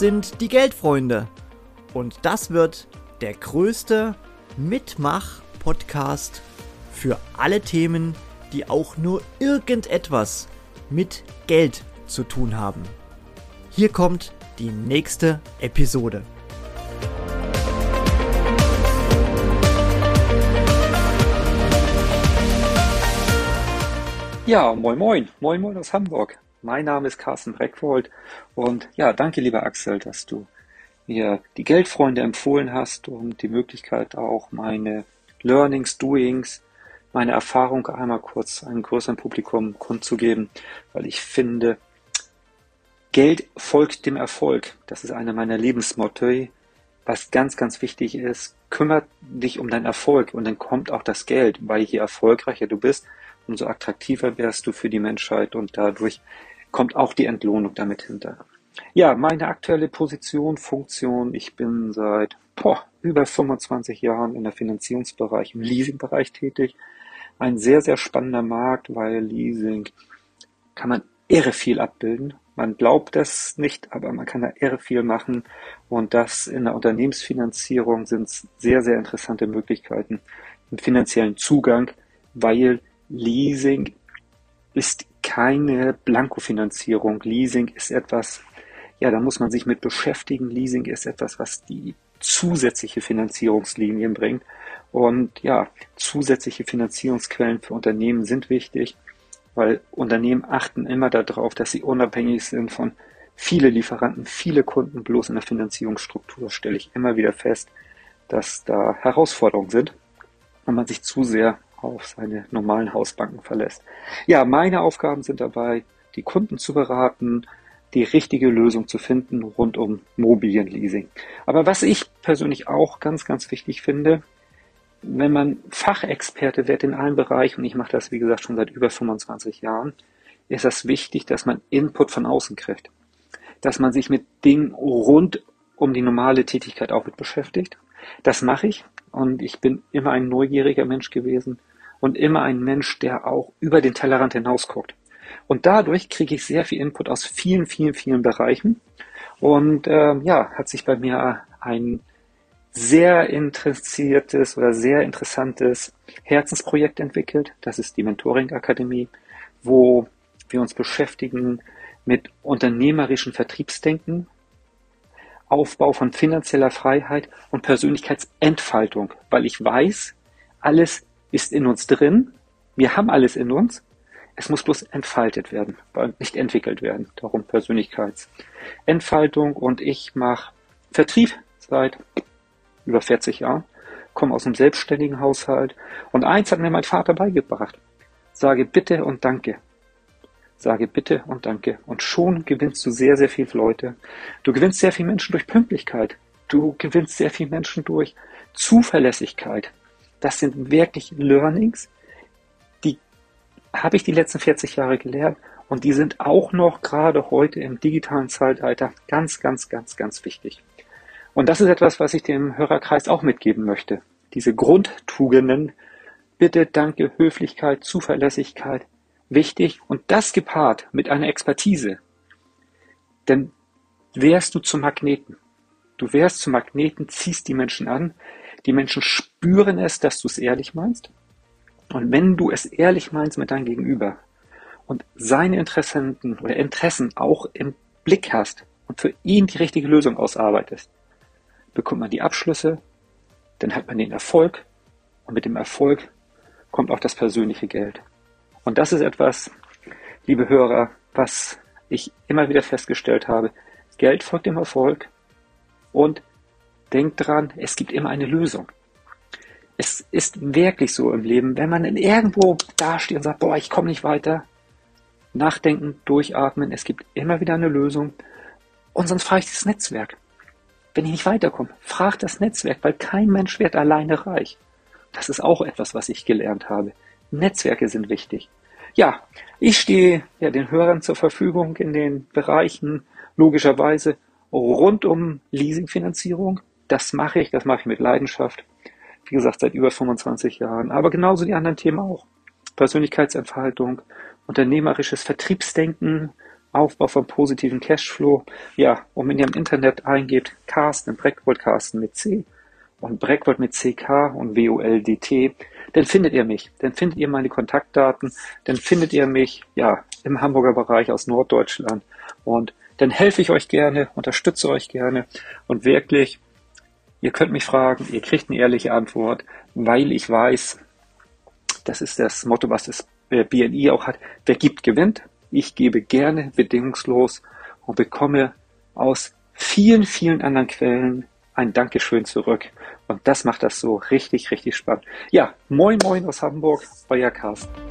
sind die Geldfreunde. Und das wird der größte Mitmach-Podcast für alle Themen, die auch nur irgendetwas mit Geld zu tun haben. Hier kommt die nächste Episode. Ja, moin moin, moin moin aus Hamburg. Mein Name ist Carsten Breckwold und ja, danke lieber Axel, dass du mir die Geldfreunde empfohlen hast und die Möglichkeit auch meine Learnings, Doings, meine Erfahrung einmal kurz einem größeren Publikum kundzugeben, weil ich finde, Geld folgt dem Erfolg. Das ist einer meiner Lebensmotto, was ganz, ganz wichtig ist. Kümmert dich um deinen Erfolg und dann kommt auch das Geld, weil je erfolgreicher du bist, umso attraktiver wärst du für die Menschheit und dadurch kommt auch die Entlohnung damit hinter. Ja, meine aktuelle Position, Funktion, ich bin seit boah, über 25 Jahren in der Finanzierungsbereich, im Leasingbereich tätig. Ein sehr, sehr spannender Markt, weil Leasing kann man irre viel abbilden. Man glaubt das nicht, aber man kann da irre viel machen. Und das in der Unternehmensfinanzierung sind sehr, sehr interessante Möglichkeiten im finanziellen Zugang, weil Leasing ist keine Blankofinanzierung. Leasing ist etwas, ja, da muss man sich mit beschäftigen. Leasing ist etwas, was die zusätzliche Finanzierungslinien bringt. Und ja, zusätzliche Finanzierungsquellen für Unternehmen sind wichtig, weil Unternehmen achten immer darauf, dass sie unabhängig sind von viele Lieferanten, viele Kunden. Bloß in der Finanzierungsstruktur stelle ich immer wieder fest, dass da Herausforderungen sind, wenn man sich zu sehr auf seine normalen Hausbanken verlässt. Ja, meine Aufgaben sind dabei, die Kunden zu beraten, die richtige Lösung zu finden rund um Mobilienleasing. Aber was ich persönlich auch ganz, ganz wichtig finde, wenn man Fachexperte wird in allen Bereichen, und ich mache das wie gesagt schon seit über 25 Jahren, ist das wichtig, dass man Input von außen kriegt. Dass man sich mit Dingen rund um die normale Tätigkeit auch mit beschäftigt. Das mache ich und ich bin immer ein neugieriger Mensch gewesen und immer ein Mensch, der auch über den Tellerrand hinaus guckt. Und dadurch kriege ich sehr viel Input aus vielen, vielen, vielen Bereichen. Und äh, ja, hat sich bei mir ein sehr interessiertes oder sehr interessantes Herzensprojekt entwickelt. Das ist die Mentoring Akademie, wo wir uns beschäftigen mit unternehmerischen Vertriebsdenken, Aufbau von finanzieller Freiheit und Persönlichkeitsentfaltung, weil ich weiß, alles ist in uns drin. Wir haben alles in uns. Es muss bloß entfaltet werden, nicht entwickelt werden. Darum Persönlichkeitsentfaltung und ich mache Vertrieb seit über 40 Jahren, komme aus einem selbstständigen Haushalt und eins hat mir mein Vater beigebracht. Sage bitte und danke. Sage bitte und danke. Und schon gewinnst du sehr, sehr viele Leute. Du gewinnst sehr viele Menschen durch Pünktlichkeit. Du gewinnst sehr viele Menschen durch Zuverlässigkeit. Das sind wirklich Learnings, die habe ich die letzten 40 Jahre gelernt und die sind auch noch gerade heute im digitalen Zeitalter ganz, ganz, ganz, ganz wichtig. Und das ist etwas, was ich dem Hörerkreis auch mitgeben möchte. Diese Grundtugenden, Bitte, Danke, Höflichkeit, Zuverlässigkeit, wichtig und das gepaart mit einer Expertise. Denn wärst du zum Magneten. Du wärst zum Magneten, ziehst die Menschen an, die Menschen spüren es, dass du es ehrlich meinst. Und wenn du es ehrlich meinst mit deinem Gegenüber und seine Interessenten oder Interessen auch im Blick hast und für ihn die richtige Lösung ausarbeitest, bekommt man die Abschlüsse, dann hat man den Erfolg und mit dem Erfolg kommt auch das persönliche Geld. Und das ist etwas, liebe Hörer, was ich immer wieder festgestellt habe. Geld folgt dem Erfolg und Denkt dran, es gibt immer eine Lösung. Es ist wirklich so im Leben, wenn man irgendwo dasteht und sagt, boah, ich komme nicht weiter, nachdenken, durchatmen, es gibt immer wieder eine Lösung. Und sonst frage ich das Netzwerk. Wenn ich nicht weiterkomme, frag das Netzwerk, weil kein Mensch wird alleine reich. Das ist auch etwas, was ich gelernt habe. Netzwerke sind wichtig. Ja, ich stehe ja den Hörern zur Verfügung in den Bereichen logischerweise rund um Leasingfinanzierung, das mache ich, das mache ich mit Leidenschaft. Wie gesagt, seit über 25 Jahren. Aber genauso die anderen Themen auch. Persönlichkeitsentfaltung, unternehmerisches Vertriebsdenken Aufbau von positiven Cashflow. Ja, und wenn ihr im Internet eingebt, Carsten, Breckwold Carsten mit C und Breckwold mit CK und WOLDT, dann findet ihr mich, dann findet ihr meine Kontaktdaten, dann findet ihr mich, ja, im Hamburger Bereich aus Norddeutschland. Und dann helfe ich euch gerne, unterstütze euch gerne. Und wirklich, ihr könnt mich fragen, ihr kriegt eine ehrliche Antwort, weil ich weiß, das ist das Motto, was das BNI auch hat, wer gibt, gewinnt. Ich gebe gerne bedingungslos und bekomme aus vielen, vielen anderen Quellen ein Dankeschön zurück. Und das macht das so richtig, richtig spannend. Ja, moin, moin aus Hamburg, euer Carsten.